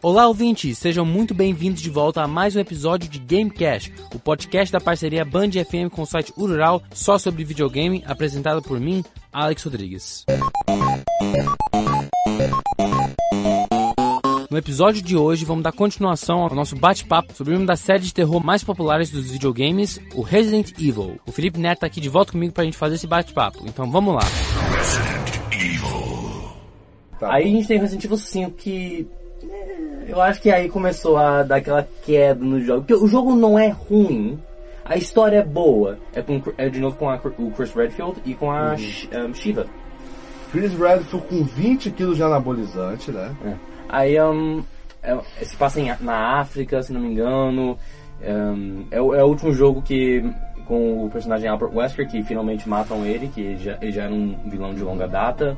Olá, ouvintes! Sejam muito bem-vindos de volta a mais um episódio de Gamecast, o podcast da parceria Band FM com o site Urural só sobre videogame, apresentado por mim, Alex Rodrigues. No episódio de hoje, vamos dar continuação ao nosso bate-papo sobre uma das séries de terror mais populares dos videogames, o Resident Evil. O Felipe Neto tá aqui de volta comigo pra gente fazer esse bate-papo, então vamos lá. Tá aí a gente tem Resident Evil 5 que. Eu acho que aí começou a dar aquela queda no jogo. Porque o jogo não é ruim. A história é boa. É, com, é de novo com a- o Chris Redfield e com a Sh- um, Shiva. Chris Redfield com 20 quilos de anabolizante, né? É. Aí um, é- se passa em- na África, se não me engano. Um, é, o, é o último jogo que. Com o personagem Albert Wesker, que finalmente matam ele, que já, ele já era um vilão de longa data.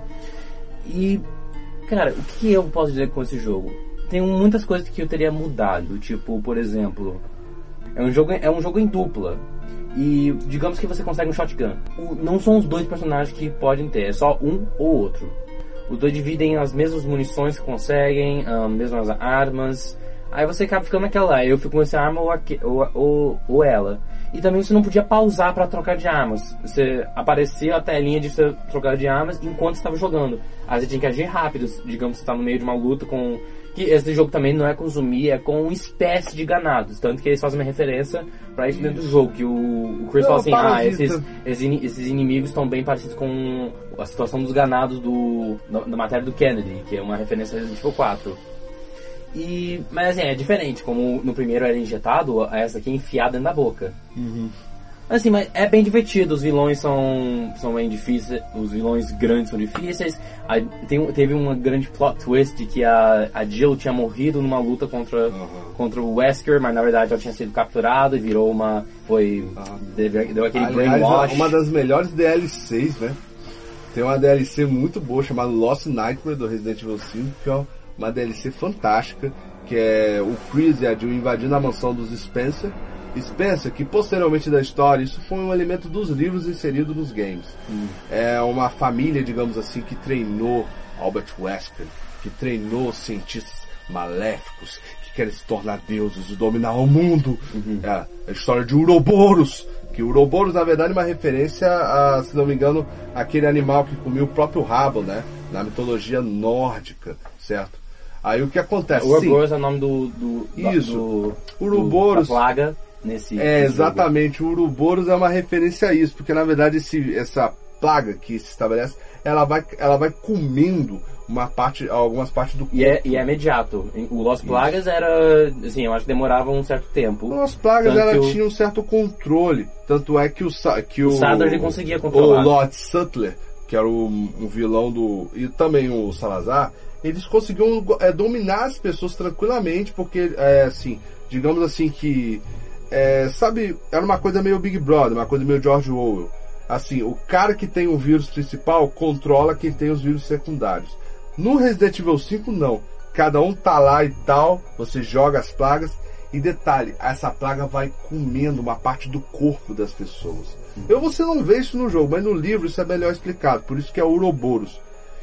E, cara, o que eu posso dizer com esse jogo? Tem muitas coisas que eu teria mudado. Tipo, por exemplo, é um jogo, é um jogo em dupla. E digamos que você consegue um shotgun. O- não são os dois personagens que podem ter, é só um ou outro. Os dois dividem as mesmas munições que conseguem, as mesmas armas. Aí você acaba ficando naquela, eu fico com essa arma ou, aque- ou, ou, ou ela. E também você não podia pausar para trocar de armas. Você aparecia a telinha de você trocar de armas enquanto estava jogando. Aí você tinha que agir rápido, digamos que você está no meio de uma luta com. Que esse jogo também não é com zumbi, é com espécie de ganados. Tanto que eles fazem uma referência para isso dentro do jogo. Que o, o Chris Não, fala assim, ah, esses, esses, ini- esses inimigos estão bem parecidos com a situação dos ganados do, da, da matéria do Kennedy, que é uma referência ao Resident Evil 4. E, mas assim, é diferente, como no primeiro era injetado, essa aqui é enfiada dentro da boca. Assim, mas é bem divertido, os vilões são, são bem difíceis, os vilões grandes são difíceis. Aí tem, teve uma grande plot twist de que a, a Jill tinha morrido numa luta contra, contra o Wesker, mas na verdade ela tinha sido capturada e virou uma. foi. deu, deu aquele Aliás, brainwash. uma das melhores DLCs, né? Tem uma DLC muito boa chamada Lost Nightmare do Resident Evil 5, que é uma DLC fantástica, que é o Chris e a Jill invadindo a mansão dos Spencer. Spencer, que posteriormente da história, isso foi um elemento dos livros inserido nos games. É uma família, digamos assim, que treinou Albert Wesker, que treinou cientistas maléficos, que querem se tornar deuses e dominar o mundo. É a história de Uroboros, que Uroboros na verdade é uma referência a, se não me engano, aquele animal que comia o próprio rabo, né? Na mitologia nórdica, certo? Aí o que acontece? Ouroboros é o nome do. do Isso. Do, Ouroboros. do- da plaga nesse. É, nesse exatamente. O Uroboros é uma referência a isso, porque na verdade esse, essa plaga que se estabelece, ela vai, ela vai comendo uma parte, algumas partes do corpo. E é, e é imediato. O Lost Plagas era. Assim, eu acho que demorava um certo tempo. As plagas Tanto ela o- tinha um certo controle, tanto é que o que o, ele conseguia o controlar. Lord Sutler, que era o, um vilão do e também o Salazar, eles conseguiam é, dominar as pessoas tranquilamente, porque é, assim, digamos assim que é, sabe, era uma coisa meio Big Brother, uma coisa meio George Orwell. Assim, o cara que tem o vírus principal controla quem tem os vírus secundários. No Resident Evil 5 não. Cada um tá lá e tal, você joga as plagas e detalhe, essa plaga vai comendo uma parte do corpo das pessoas. Eu você não vê isso no jogo, mas no livro isso é melhor explicado, por isso que é Ouroboros.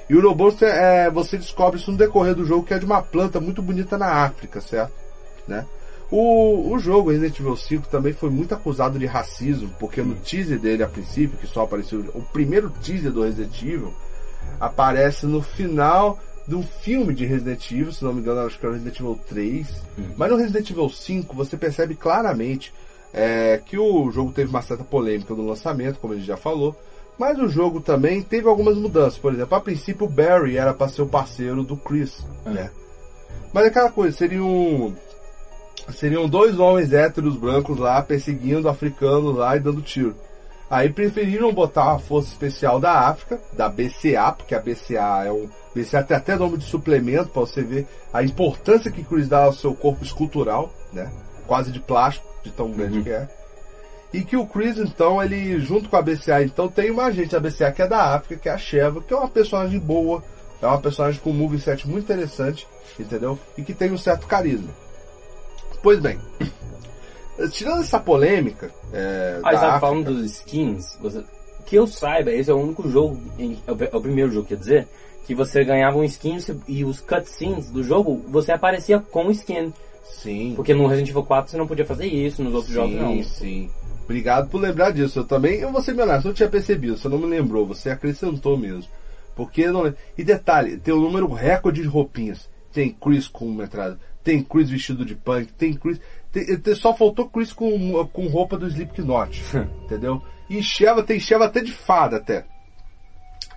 E o Ouroboros é, é, você descobre isso no decorrer do jogo que é de uma planta muito bonita na África, certo? Né? O, o jogo Resident Evil 5 também foi muito acusado de racismo, porque no teaser dele a princípio, que só apareceu o primeiro teaser do Resident Evil, aparece no final do filme de Resident Evil, se não me engano, acho que é o Resident Evil 3. Mas no Resident Evil 5 você percebe claramente é, que o jogo teve uma certa polêmica no lançamento, como a gente já falou. Mas o jogo também teve algumas mudanças. Por exemplo, a princípio o Barry era para ser o parceiro do Chris, né? Mas é aquela coisa, seriam seriam dois homens héteros brancos lá perseguindo africanos lá e dando tiro. Aí preferiram botar a força especial da África, da BCA, porque a BCA é um BCA tem até nome de suplemento para você ver a importância que Chris dá ao seu corpo escultural, né? Quase de plástico, de tão grande que é. E que o Chris, então, ele, junto com a BCA, então, tem uma agente da BCA que é da África, que é a Sheva, que é uma personagem boa, é uma personagem com um moveset muito interessante, entendeu? E que tem um certo carisma. Pois bem, tirando essa polêmica, é, Ah, África, falando dos skins, você que eu saiba, esse é o único jogo, em, é, o, é o primeiro jogo, quer dizer, que você ganhava um skin e os cutscenes do jogo, você aparecia com skin. Sim. Porque no Resident Evil 4 você não podia fazer isso, nos outros sim, jogos não. Sim, Obrigado por lembrar disso. Eu também, eu vou ser meu honesto, eu tinha percebido, você não me lembrou, você acrescentou mesmo. Porque não E detalhe, tem o um número recorde de roupinhas. Tem Chris com uma entrada, tem Chris vestido de punk, tem Chris. Tem, tem, só faltou Chris com, com roupa do Slipknot. entendeu? E Sheva tem Sheva até de fada até.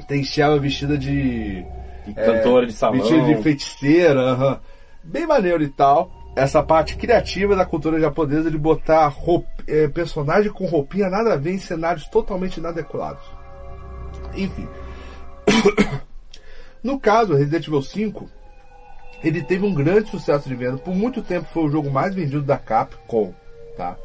Tem Sheva vestida de. de cantora é, de salão. Vestida de feiticeira, uh -huh. bem maneiro e tal. Essa parte criativa da cultura japonesa de botar roupa, é, personagem com roupinha nada a ver em cenários totalmente inadequados. Enfim. no caso, Resident Evil 5, ele teve um grande sucesso de venda. Por muito tempo foi o jogo mais vendido da Capcom, tá?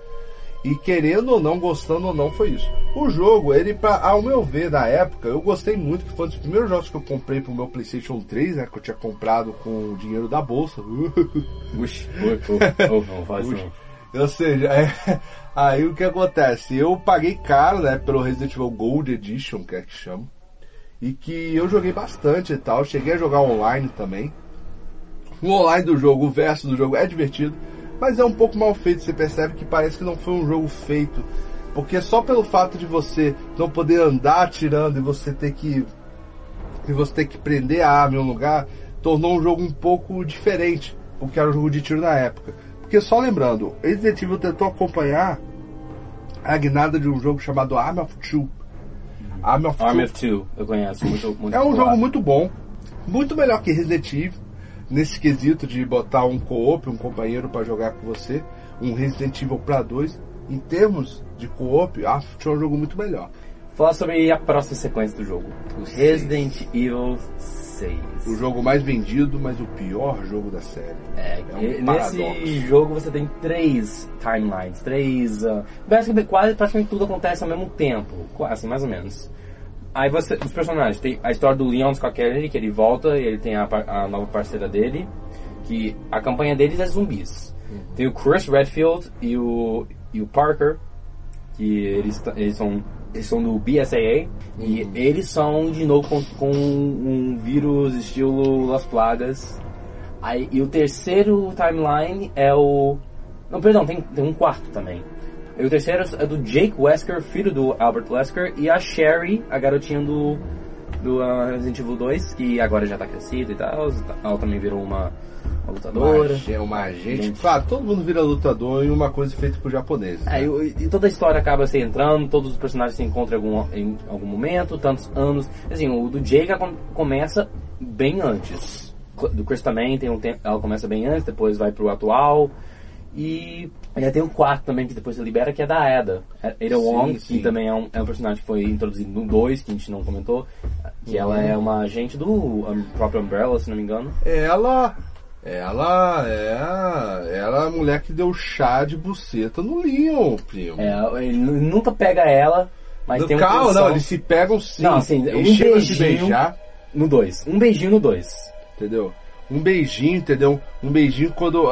E querendo ou não, gostando ou não, foi isso. O jogo, ele, pra, ao meu ver, da época, eu gostei muito, que foi um dos primeiros jogos que eu comprei pro meu Playstation 3, né? Que eu tinha comprado com o dinheiro da bolsa. Uxi, não faz não. Ou seja, é, aí o que acontece? Eu paguei caro, né, pelo Resident Evil Gold Edition, que é que chama. E que eu joguei bastante e tal. Cheguei a jogar online também. O online do jogo, o verso do jogo é divertido mas é um pouco mal feito. Você percebe que parece que não foi um jogo feito. Porque só pelo fato de você não poder andar atirando e você ter que. E você ter que prender a arma em um lugar, tornou um jogo um pouco diferente. Porque era um jogo de tiro na época. Porque só lembrando, Resident Evil tentou acompanhar a guinada de um jogo chamado Arm of Two. Arm of, Arm Two. of Two, eu conheço. Muito, muito é um jogo muito bom. Muito melhor que Resident Evil nesse quesito de botar um co-op, um companheiro para jogar com você, um Resident Evil para dois, em termos de co-op, acho que é um jogo muito melhor. Falar sobre a próxima sequência do jogo, o Resident Evil 6. O jogo mais vendido, mas o pior jogo da série. É, é um nesse paradoxo. jogo você tem três timelines, três. Uh, quase praticamente tudo acontece ao mesmo tempo, assim, mais ou menos. Aí você, os personagens, tem a história do Leon Scott Kennedy, que ele volta e ele tem a, a nova parceira dele, que a campanha deles é zumbis. Uhum. Tem o Chris Redfield e o, e o Parker, que eles, eles, são, eles são do BSAA, uhum. e eles são de novo com, com um vírus estilo Las Plagas. Aí, e o terceiro timeline é o. Não, perdão, tem, tem um quarto também e o terceiro é do Jake Wesker, filho do Albert Wesker, e a Sherry, a garotinha do, do uh, Resident Evil 2, que agora já tá crescida e tal. Ela também virou uma, uma lutadora. Uma, uma agente. Gente. Claro, todo mundo vira lutador e uma coisa feita por japoneses. É, né? e, e, toda a história acaba se entrando, todos os personagens se encontram em algum, em algum momento, tantos anos. Assim, o do Jake começa bem antes. Do Chris também tem um tempo, ela começa bem antes, depois vai pro atual. E ainda tem o quarto também, que depois se libera, que é da Ada. Ada Wong, sim. que também é um, é um personagem que foi introduzido no 2, que a gente não comentou. Que uhum. ela é uma agente do próprio Umbrella, se não me engano. Ela. Ela é, ela é a mulher que deu chá de buceta no Leon, primo. É, ele nunca pega ela, mas no tem um carro, não, eles se pegam sim. Não, assim, um beijinho beijar. no 2. Um beijinho no 2. Entendeu? Um beijinho, entendeu? Um beijinho quando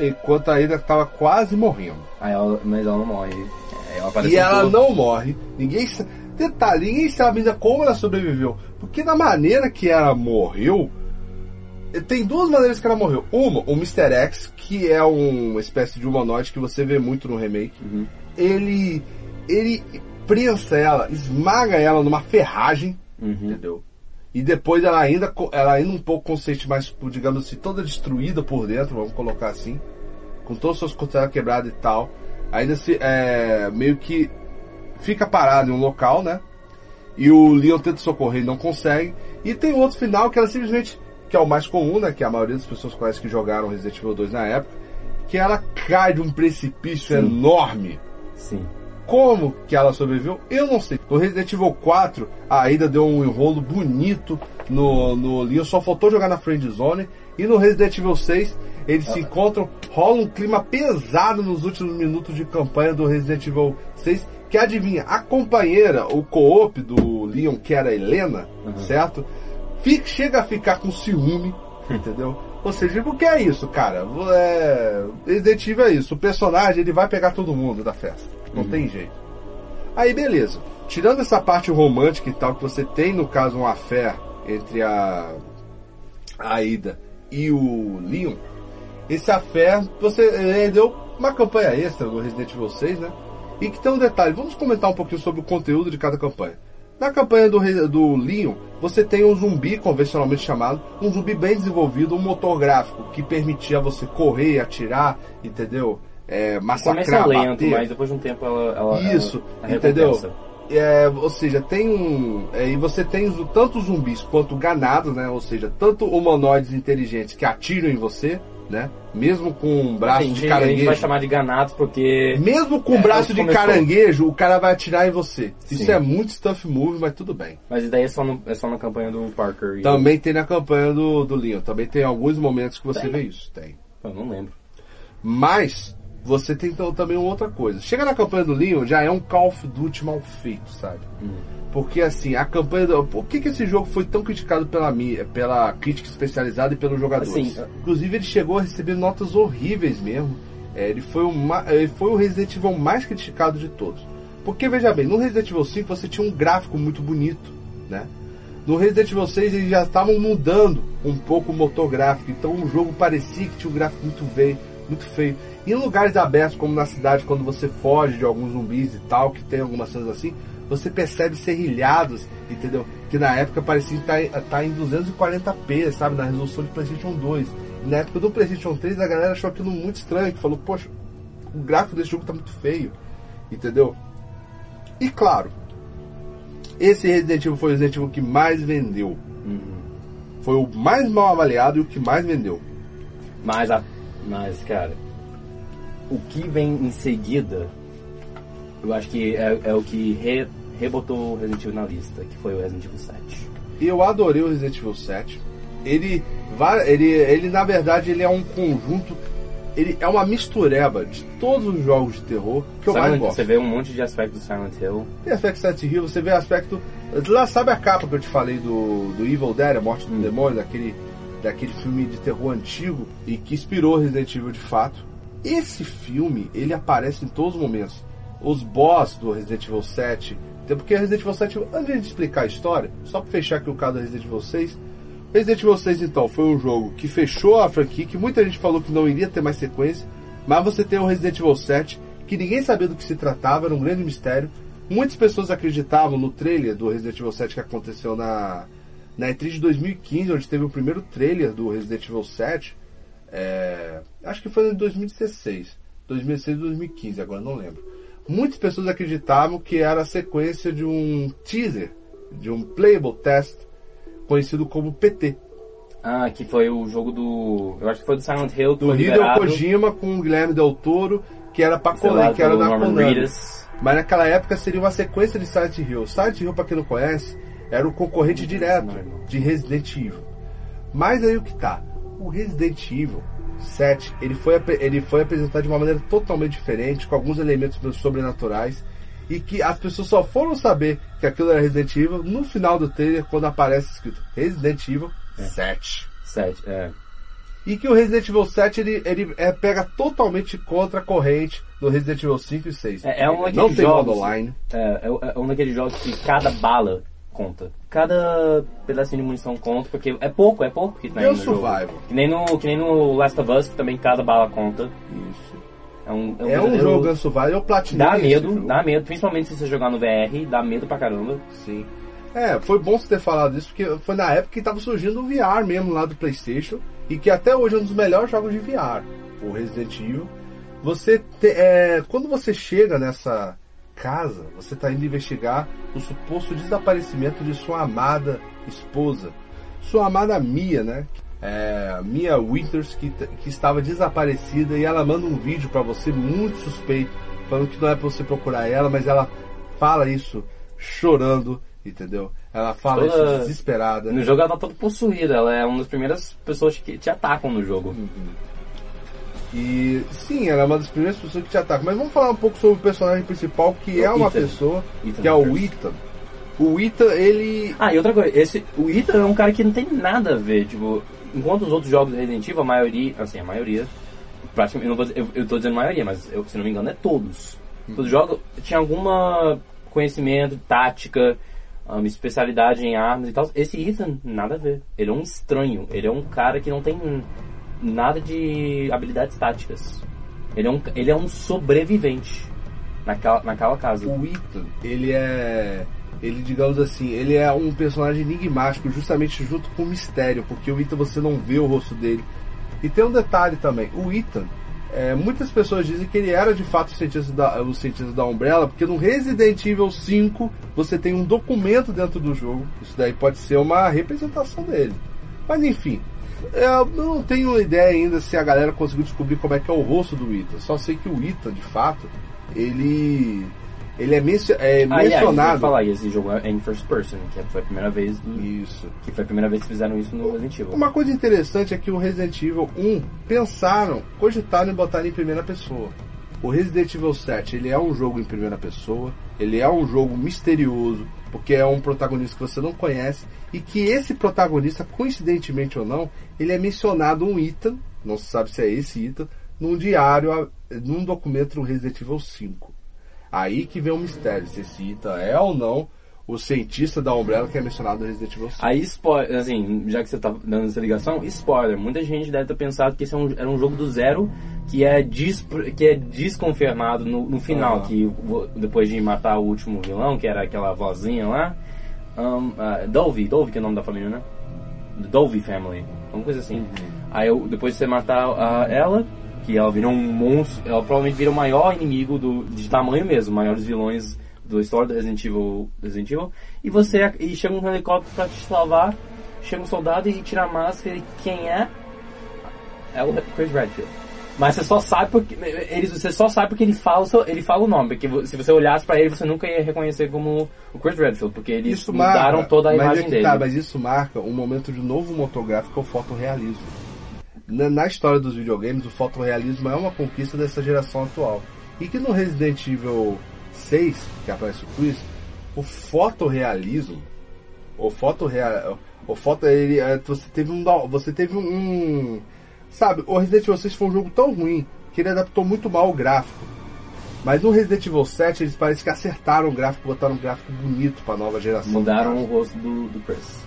enquanto a Ida tava quase morrendo. Aí ela, mas ela não morre. É, ela e ela não morre. Ninguém detalhe, ninguém sabe ainda como ela sobreviveu, porque da maneira que ela morreu, tem duas maneiras que ela morreu. Uma, o Mr. X, que é uma espécie de humanoide que você vê muito no remake. Uhum. Ele ele prensa ela, esmaga ela numa ferragem, uhum. entendeu? E depois ela ainda, ela ainda um pouco consciente, mas digamos assim, toda destruída por dentro, vamos colocar assim, com todas as suas costelas quebradas e tal, ainda se é, meio que fica parada em um local, né? E o Leon tenta socorrer e não consegue. E tem outro final que ela simplesmente, que é o mais comum, né? Que a maioria das pessoas conhece que jogaram Resident Evil 2 na época, que ela cai de um precipício Sim. enorme. Sim. Como que ela sobreviveu? Eu não sei. No Resident Evil 4, a Aida deu um enrolo bonito no, no Leon, só faltou jogar na friend zone. E no Resident Evil 6, eles se encontram, rola um clima pesado nos últimos minutos de campanha do Resident Evil 6. Que adivinha, a companheira, o co-op do Leon, que era a Helena, uhum. certo? Fica, chega a ficar com ciúme, entendeu? Ou seja, o que é isso, cara? É, Resident Evil é isso. O personagem ele vai pegar todo mundo da festa. Não uhum. tem jeito. Aí beleza. tirando essa parte romântica e tal, que você tem no caso uma fé entre a, a Ida e o Leon, esse afé você deu uma campanha extra do Resident Evil 6, né? E que tem um detalhe, vamos comentar um pouquinho sobre o conteúdo de cada campanha. Na campanha do, do Leon, você tem um zumbi, convencionalmente chamado, um zumbi bem desenvolvido, um motor gráfico que permitia você correr, atirar, entendeu? É, massacrar, Começa lento, bater. mas depois de um tempo ela. ela Isso, ela entendeu? recompensa. É, ou seja, tem um. é, e você tem tanto zumbis quanto ganados, né? Ou seja, tanto humanoides inteligentes que atiram em você, né? Mesmo com um braço a de gente- a gente vai caranguejo. chamar de ganados porque. Mesmo com É, braço isso de começou. caranguejo, o cara vai atirar em você. Isso Sim. é muito stuff move, mas tudo bem. Mas isso daí é só, no, é só na campanha do Parker. e- Também tem na campanha do, do Leon. Também tem alguns momentos que você Tem? vê isso. Tem. Eu não lembro. Mas você tem então, também uma outra coisa. Chega na campanha do Leon, já é um Call of Duty mal feito, sabe? Porque assim, a campanha do... Por que, que esse jogo foi tão criticado pela, mi- pela crítica especializada e pelos jogadores? Assim, Inclusive ele chegou a receber notas horríveis mesmo. É, ele, foi o ma- ele foi o Resident Evil mais criticado de todos. Porque veja bem, no Resident Evil 5 você tinha um gráfico muito bonito, né? No Resident Evil 6 eles já estavam mudando um pouco o motor gráfico, então o jogo parecia que tinha um gráfico muito feio, muito feio. Em lugares abertos, como na cidade, quando você foge de alguns zumbis e tal, que tem algumas cenas assim, você percebe serrilhados, entendeu? Que na época parecia estar tá em 240p, sabe? Na resolução de PlayStation 2. E na época do PlayStation 3 a galera achou aquilo muito estranho, que falou, poxa, o gráfico desse jogo tá muito feio, entendeu? E claro, esse Resident Evil foi o Resident Evil que mais vendeu. Foi o mais mal avaliado e o que mais vendeu. Mas, a, mas, cara, o que vem em seguida, eu acho que é, é o que re, rebotou o Resident Evil na lista, que foi o Resident Evil 7. Eu adorei o Resident Evil 7. Ele, ele, ele na verdade, ele é um conjunto. Ele é uma mistureba de todos os jogos de terror que eu mais Silent- gosto. Você vê um monte de aspectos do Silent Hill. Tem aspecto Silent Hill, você vê aspecto. Lá sabe a capa que eu te falei do, do Evil Dead, a morte do Hum. demônio, daquele, daquele filme de terror antigo e que inspirou Resident Evil de fato. Esse filme, ele aparece em todos os momentos. Os boss do Resident Evil 7, até porque Resident Evil 7, antes de explicar a história, só pra fechar aqui o caso do Resident Evil 6, Resident Evil 6 então foi um jogo que fechou a franquia, que muita gente falou que não iria ter mais sequência, mas você tem o Resident Evil 7, que ninguém sabia do que se tratava, era um grande mistério. Muitas pessoas acreditavam no trailer do Resident Evil 7 que aconteceu na, na E3 de 2015, onde teve o primeiro trailer do Resident Evil 7. É, acho que foi em 2016. 2016 ou 2015, agora não lembro. Muitas pessoas acreditavam que era a sequência de um teaser, de um playable test, conhecido como PT. Ah, que foi o jogo do. Eu acho que foi do Silent Hill, Do Hideo. Kojima com o Guilherme Del Toro, que era pra Konami, que era da Konami. Mas naquela época seria uma sequência de Silent Hill. Silent Hill, pra quem não conhece, era o concorrente direto de Resident Evil. Mas aí o que tá? O Resident Evil 7, ele foi, ele foi apresentado de uma maneira totalmente diferente, com alguns elementos sobrenaturais, e que as pessoas só foram saber que aquilo era Resident Evil no final do trailer, quando aparece escrito Resident Evil 7. 7, é. E que o Resident Evil 7 ele, ele é, pega totalmente contra a corrente do Resident Evil 5 e 6. É, é um daqueles Não tem jogos, modo online. É, é, é um daqueles jogos que cada bala conta. Cada pedacinho de munição conta, porque é pouco, é pouco que tem E o no jogo. survival? Que nem, no, que nem no Last of Us, que também cada bala conta. Isso. É um, É um verdadeiro- jogo Gun Survival, eu platinei Dá medo, jogo. dá medo, principalmente se você jogar no VR, dá medo pra caramba. Sim. É, foi bom você ter falado isso, porque foi na época que tava surgindo o VR mesmo lá do Playstation, e que até hoje é um dos melhores jogos de VR, o Resident Evil. Você te- é, quando você chega nessa casa, você está indo investigar o suposto desaparecimento de sua amada esposa, sua amada Mia, né? É, Mia Winters, que, que estava desaparecida, e ela manda um vídeo para você muito suspeito, falando que não é para você procurar ela, mas ela fala isso chorando, entendeu? Ela fala Toda- isso desesperada. No jogo ela tá toda possuída, ela é uma das primeiras pessoas que te atacam no jogo. E sim, ela é uma das primeiras pessoas que te atacam. Mas vamos falar um pouco sobre o personagem principal, que O é uma Ethan. pessoa, Ethan que é o. Ethan. O Ethan, ele. Ah, e outra coisa, esse, o Ethan é um cara que não tem nada a ver, tipo, enquanto os outros jogos do Resident Evil, a maioria, assim, a maioria, praticamente, eu, não vou dizer- eu, eu tô dizendo maioria, mas eu, se não me engano é todos. Todos os jogos tinha alguma conhecimento, tática, um, especialidade em armas e tal. Esse Ethan, nada a ver. Ele é um estranho. Ele é um cara que não tem nada de habilidades táticas. Ele é um, ele é um sobrevivente naquela, naquela casa. O Ethan, ele é. Ele, digamos assim, ele é um personagem enigmático, justamente junto com o mistério, porque o Ethan você não vê o rosto dele. E tem um detalhe também: o Ethan, é, muitas pessoas dizem que ele era de fato o cientista, da, o cientista da Umbrella, porque no Resident Evil 5 você tem um documento dentro do jogo. Isso daí pode ser uma representação dele. Mas enfim, eu não tenho ideia ainda se a galera conseguiu descobrir como é que é o rosto do Ethan. Só sei que o Ethan, de fato, ele ele é, mencio é Ah, mencionado. eu falar, e esse jogo é em first person, que foi a primeira vez do- Isso. que foi a primeira vez que fizeram isso no Resident Evil. Uma coisa interessante é que o Resident Evil 1 pensaram, cogitaram em botar em primeira pessoa. O Resident Evil 7 ele é um jogo em primeira pessoa, ele é um jogo misterioso, porque é um protagonista que você não conhece, e que esse protagonista, coincidentemente ou não, ele é mencionado um Ethan, não se sabe se é esse Ethan, num diário, num documento no Resident Evil 5. Aí que vem o mistério, se esse Ethan é ou não o cientista da Umbrella que é mencionado no Resident Evil 5. Aí, spoiler, assim, já que você tá dando essa ligação, spoiler, muita gente deve ter pensado que esse é um- era um jogo do zero que é, dis, que é desconfirmado no, no final, Ah. que depois de matar o último vilão, que era aquela vozinha lá, um, uh, Dovey, Dovey que é o nome da família, né? The Dovey Family, uma coisa assim. Aí eu- depois de você matar ah, ela, que ela virou um monstro, ela provavelmente vira o maior inimigo do, de tamanho mesmo, maiores vilões do história do Resident Evil, Resident Evil, e você e chega um helicóptero pra te salvar, chega um soldado e tira a máscara e quem é? É o Chris Redfield. Mas você só sabe porque eles, você só sabe porque ele fala, ele fala o nome, porque se você olhasse pra ele você nunca ia reconhecer como o Chris Redfield, porque eles Isso mudaram marca, toda a é imagem que dele. Tá, mas isso marca um momento de novo motográfico, que é o fotorrealismo. Na, na história dos videogames, o fotorrealismo é uma conquista dessa geração atual. E que no Resident Evil 6, que aparece o Chris, o fotorrealismo, o fotorreal, o foto, ele, é, você teve um, você teve um, sabe, o Resident Evil 6 foi um jogo tão ruim que ele adaptou muito mal o gráfico. Mas no Resident Evil 7 eles parecem que acertaram o gráfico, botaram um gráfico bonito pra nova geração. Mudaram o rosto do, do Chris.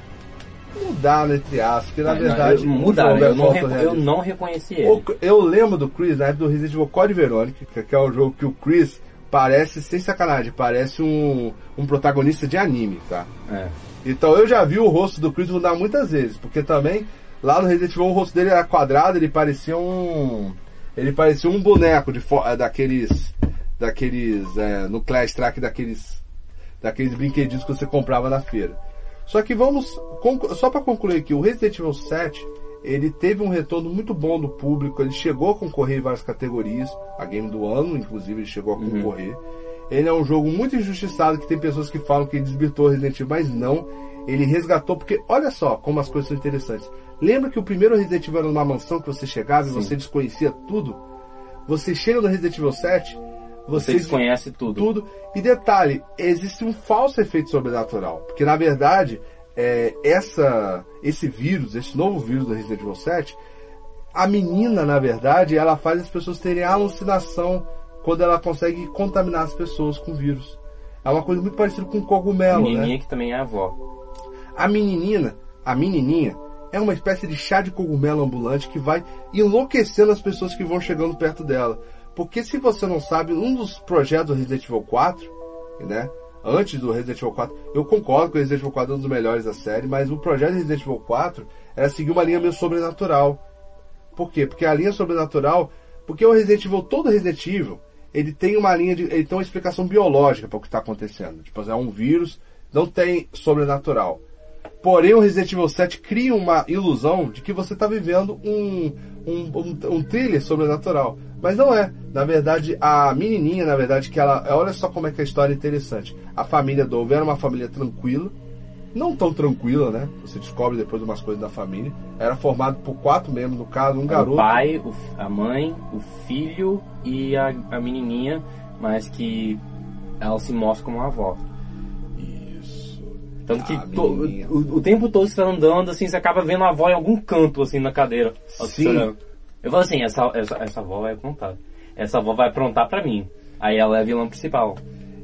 Mudaram, entre aspas, porque na Não, verdade. eu- o mudaram, é eu não, reco- eu não reconheci ele. O- Eu lembro do Chris, na época do Resident Evil Code Verônica, que é o jogo que o Chris parece, sem sacanagem, parece um, um protagonista de anime, tá? É. Então eu já vi o rosto do Chris mudar muitas vezes, porque também lá no Resident Evil o rosto dele era quadrado, ele parecia um. Ele parecia um boneco de eh, daqueles. Daqueles. É, no Clash Track daqueles. Daqueles brinquedinhos que você comprava na feira. Só que vamos. Só para concluir aqui, o Resident Evil 7 ele teve um retorno muito bom do público, ele chegou a concorrer em várias categorias, a game do ano, inclusive, ele chegou a concorrer. Ele é um jogo muito injustiçado, que tem pessoas que falam que ele desvirtuou Resident Evil, mas não. Ele resgatou, porque olha só como as coisas são interessantes. Lembra que o primeiro Resident Evil era numa mansão que você chegava e você desconhecia tudo? Você chega no Resident Evil 7, Você você, desconhece tudo. tudo. E detalhe, existe um falso efeito sobrenatural. Porque na verdade, é, essa, esse vírus, esse novo vírus do Resident Evil 7, a menina, na verdade, ela faz as pessoas terem alucinação quando ela consegue contaminar as pessoas com vírus. É uma coisa muito parecida com um cogumelo, né? Menininha que também é avó. A menininha, a menininha, é uma espécie de chá de cogumelo ambulante que vai enlouquecendo as pessoas que vão chegando perto dela. Porque se você não sabe, um dos projetos do Resident Evil 4, né? Antes do Resident Evil 4, eu concordo que o Resident Evil 4 é um dos melhores da série, mas o projeto do Resident Evil 4 era seguir uma linha meio sobrenatural. Por quê? Porque a linha sobrenatural, porque o Resident Evil, todo Resident Evil, ele tem uma linha de, ele tem uma explicação biológica para o que está acontecendo. Tipo, é um vírus, não tem sobrenatural. Porém, o Resident Evil 7 cria uma ilusão de que você está vivendo um, um, um, um thriller sobrenatural. Mas não é. Na verdade, a menininha, na verdade, que ela. Olha só como é que a história é interessante. A família Dove era uma família tranquila. Não tão tranquila, né? Você descobre depois umas coisas da família. Era formado por quatro membros, no caso, um garoto. O pai, o f- a mãe, o filho e a, a menininha, mas que ela se mostra como uma avó. Tanto que A to- o, o tempo todo você tá andando, assim, você acaba vendo a avó em algum canto, assim, na cadeira. Sim. Olhando. Eu falo assim, essa, essa, essa avó vai aprontar. Essa avó vai aprontar pra mim. Aí ela é a vilã principal.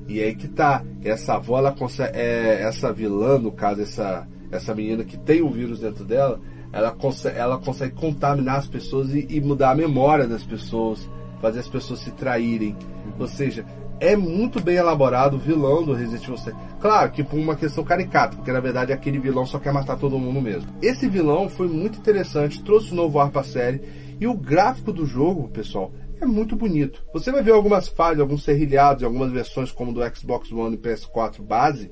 E aí que tá, essa avó, ela consegue, é, essa vilã, no caso, essa, essa menina que tem o vírus dentro dela, ela consegue, ela consegue contaminar as pessoas e, e mudar a memória das pessoas, fazer as pessoas se traírem. Ou seja, é muito bem elaborado o vilão do Resident Evil 7. Claro que por uma questão caricata, porque na verdade aquele vilão só quer matar todo mundo mesmo. Esse vilão foi muito interessante, trouxe um novo ar pra série. E o gráfico do jogo, pessoal, é muito bonito. Você vai ver algumas falhas, alguns serrilhados em algumas versões como do Xbox One e PS4 base,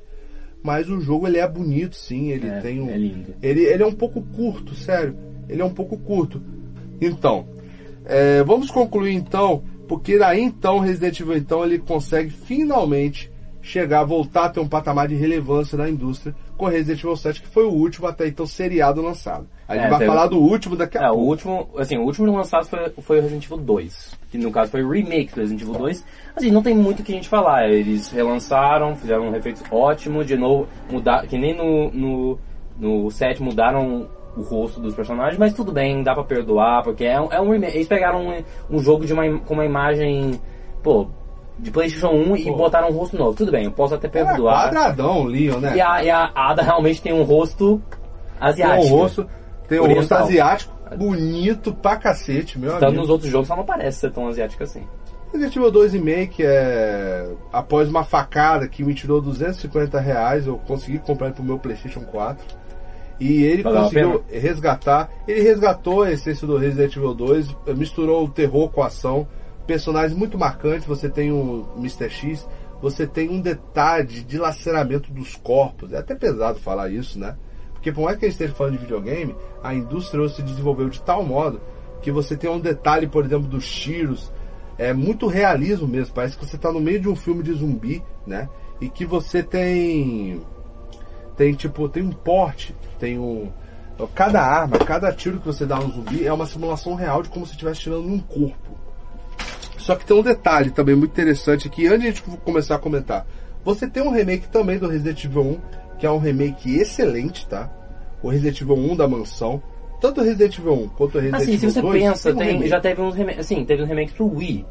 mas o jogo ele é bonito sim, ele É, tem um é lindo. Ele, ele é um pouco curto, sério. Ele é um pouco curto. Então, é, vamos concluir então, porque aí então Resident Evil então ele consegue finalmente chegar, voltar a ter um patamar de relevância na indústria com Resident Evil 7, que foi o último até então seriado lançado. A gente É, vai teve- falar do último daqui a É, o pouco. último, assim, o último lançado foi, foi o Resident Evil 2, que no caso foi o remake do Resident Evil 2. Assim, não tem muito o que a gente falar, eles relançaram, fizeram um efeito ótimo, de novo, mudar, que nem no, no, no 7 mudaram o rosto dos personagens, mas tudo bem, dá pra perdoar, porque é, um- é um. Eles pegaram um, um jogo de uma, com uma imagem, pô, de Playstation 1 e Pô. botaram um rosto novo. Tudo bem, eu posso até perdoar. quadradão, o Leon, né? E a, e a Ada realmente tem um rosto Tem asiático. um rosto, tem um rosto asiático, bonito pra cacete, meu Tanto amigo. nos outros jogos ela não parece ser tão asiática assim. Resident Evil 2 Remake é. Após uma facada que me tirou 250 reais, eu consegui comprar ele pro meu PlayStation 4. E ele Valeu conseguiu resgatar. Ele resgatou a essência do Resident Evil 2, misturou o terror com a ação. Personagens muito marcantes. Você tem o Mr. X, você tem um detalhe de dilaceramento dos corpos. É até pesado falar isso, né? Porque por mais que a gente esteja falando de videogame, a indústria se desenvolveu de tal modo que você tem um detalhe, por exemplo, dos tiros. É muito realismo mesmo. Parece que você está no meio de um filme de zumbi, né? E que você tem. Tem tipo, tem um porte, tem um. Cada arma, cada tiro que você dá no zumbi é uma simulação real de como se estivesse tirando num corpo. Só que tem um detalhe também muito interessante aqui, antes de a gente começar a comentar. Você tem um remake também do Resident Evil 1, que é um remake excelente, tá? O Resident Evil 1 da mansão. Tanto o Resident Evil 1 quanto o Resident Assim, se Evil você 2. pensa, um tem, remake. já teve uns remakes, assim, teve um remake pro Wii,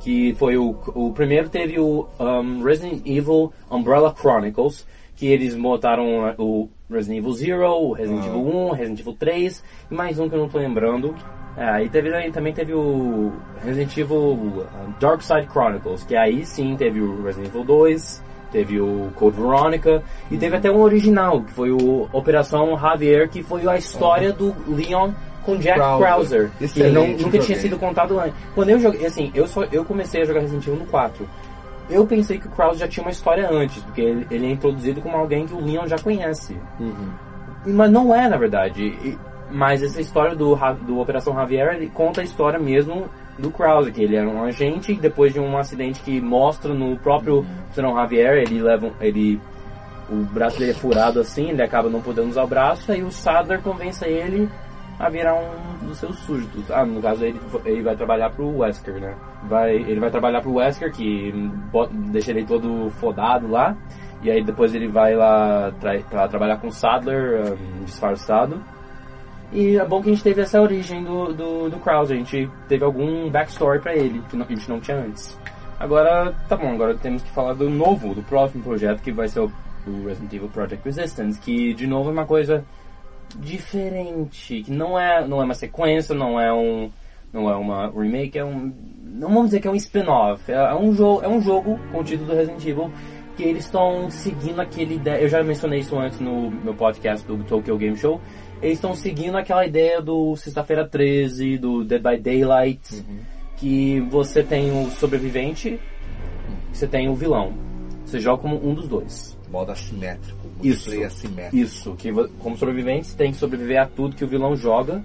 que foi o, o primeiro teve o um, Resident Evil Umbrella Chronicles, que eles botaram o Resident Evil Zero, o Resident Ah. Evil 1, Resident Evil 3, e mais um que eu não tô lembrando. É, aí teve, aí também teve o Resident Evil uh, Dark Side Chronicles, que aí sim teve o Resident Evil 2, teve o Code Veronica, e teve até um original, que foi o Operação Javier, que foi a história do Leon com Jack Krauser. Que não, nunca tinha sido contado antes. Quando eu joguei, assim, eu, só, eu comecei a jogar Resident Evil no 4. Eu pensei que o Krauser já tinha uma história antes, porque ele, ele é introduzido como alguém que o Leon já conhece. Mas não é, na verdade. E- Mas essa história do, do Operação Javier ele conta a história mesmo do Krauser, que ele era um agente e depois de um acidente que mostra no próprio Operação Javier, ele leva um- ele o braço dele é furado assim, ele acaba não podendo usar o braço, aí o Sadler convence ele a virar um dos seus súditos. Ah, no caso ele, ele vai trabalhar pro Wesker, né? Vai, ele vai trabalhar pro Wesker, que bota- deixa ele todo fodado lá. E aí depois ele vai lá tra pra trabalhar com o Sadler, um, disfarçado. E é bom que a gente teve essa origem do, do, do Krauser, a gente teve algum backstory pra ele, que a gente não tinha antes. Agora, tá bom, agora temos que falar do novo, do próximo projeto, que vai ser o, o Resident Evil Project Resistance, que de novo é uma coisa diferente, que não é, não é uma sequência, não é um não é uma remake, é um não vamos dizer que é um spin-off, é, é um jogo, é um jogo contido do Resident Evil que eles estão seguindo aquele ideia, eu já mencionei isso antes no meu podcast do Tokyo Game Show, eles estão seguindo aquela ideia do Sexta-feira 13, do Dead by Daylight, que você tem o sobrevivente, você tem o vilão. Você joga como um dos dois. Modo assimétrico. Isso. multiplayer assimétrico. Isso, que como sobrevivente você tem que sobreviver a tudo que o vilão joga.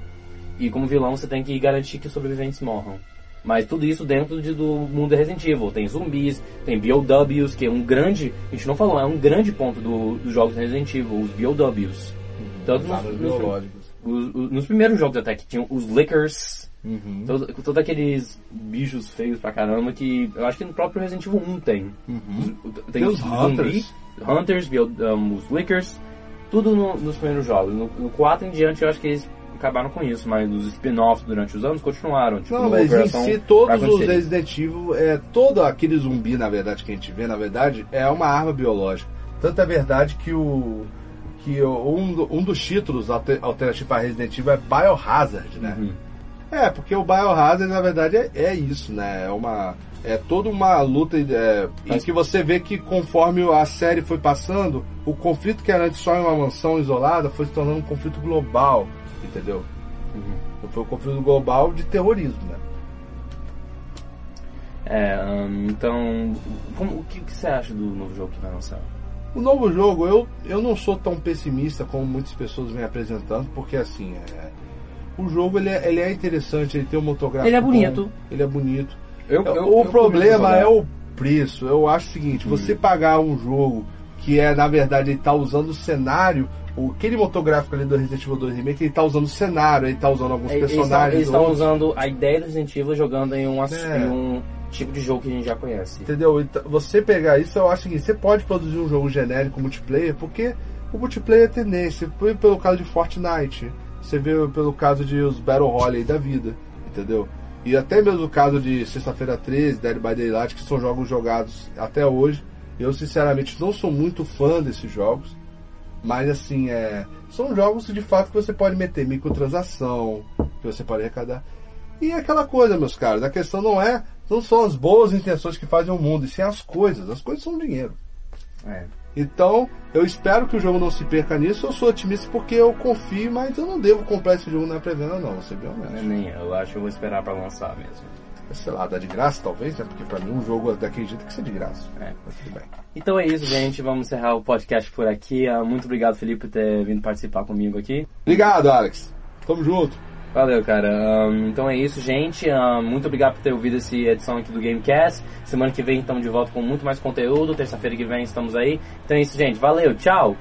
E como vilão você tem que garantir que os sobreviventes morram. Mas tudo isso dentro de- do mundo Resident Evil. Tem zumbis, tem BOWs, que é um grande. A gente não falou, é um grande ponto do- dos jogos Resident Evil, os BOWs. Tanto nos, nos- biológicas. os- os- nos primeiros jogos até que tinham os Lickers, Uhum. todo- todos aqueles bichos feios pra caramba que eu acho que no próprio Resident Evil 1 tem. Os- Tem os zumbis, Hunters. Um, os Lickers, tudo no- nos primeiros jogos. No, no 4 em diante eu acho que eles acabaram com isso, mas os spin-offs durante os anos continuaram. Tipo, Não, mas em si, todos os. Resident Evil, é, todo aquele zumbi, na verdade, que a gente vê, na verdade, é uma arma biológica. Tanto é verdade que o. que um, um dos títulos alter- alternativos para Resident Evil é Biohazard, né? Uhum. É, porque o Biohazard, na verdade, é, é isso, né? É uma. É toda uma luta é, em que você vê que conforme a série foi passando, o conflito que era antes só em uma mansão isolada foi se tornando um conflito global, entendeu? Uhum. Foi um conflito global de terrorismo, né? É, hum, então, como- o que, que você acha do novo jogo que vai lançar? O novo jogo, eu, eu não sou tão pessimista como muitas pessoas vêm apresentando, porque assim, é, o jogo ele é, ele é interessante, ele tem um motográfico Ele é bom, bonito. ele é bonito. Eu- o eu- eu problema é o preço. Eu acho o seguinte, você pagar um jogo que é, na verdade, ele tá usando o cenário, o, aquele motográfico ali do Resident Evil 2 Remake, ele tá usando o cenário, ele tá usando alguns estão- personagens. Eles estão outros. usando a ideia do Resident Evil jogando em um, É. em um tipo de jogo que a gente já conhece. Entendeu? Então, você pegar isso, eu acho o seguinte, você pode produzir um jogo genérico multiplayer, porque o multiplayer é tendência. Foi pelo caso de Fortnite, você vê pelo caso de os Battle Royale da vida, entendeu? E até mesmo o caso de Sexta-feira 13, Dead by Daylight, que são jogos jogados até hoje. Eu, sinceramente, não sou muito fã desses jogos. Mas, assim, é, são jogos de fato que você pode meter microtransação, que você pode arrecadar. E é aquela coisa, meus caros, a questão não é, não são as boas intenções que fazem o mundo, e sim as coisas. As coisas são dinheiro. É. Então, eu espero que o jogo não se perca nisso. Eu sou otimista porque eu confio, mas eu não devo comprar esse jogo na pré-venda, não, ser bem Não é honesto. nem eu, acho que eu vou esperar pra lançar mesmo. Sei lá, dá de graça talvez, né? Porque pra mim um jogo daquele jeito tem que ser de graça. É. Mas tudo bem. Então é isso, gente. Vamos encerrar o podcast por aqui. Ah, Muito obrigado, Felipe, por ter vindo participar comigo aqui. Obrigado, Alex. Tamo junto. Valeu, cara. Ahn, então é isso, gente. Ahn, muito obrigado por ter ouvido essa edição aqui do Gamecast. Semana que vem estamos de volta com muito mais conteúdo. Terça-feira que vem estamos aí. Então é isso, gente. Valeu, tchau!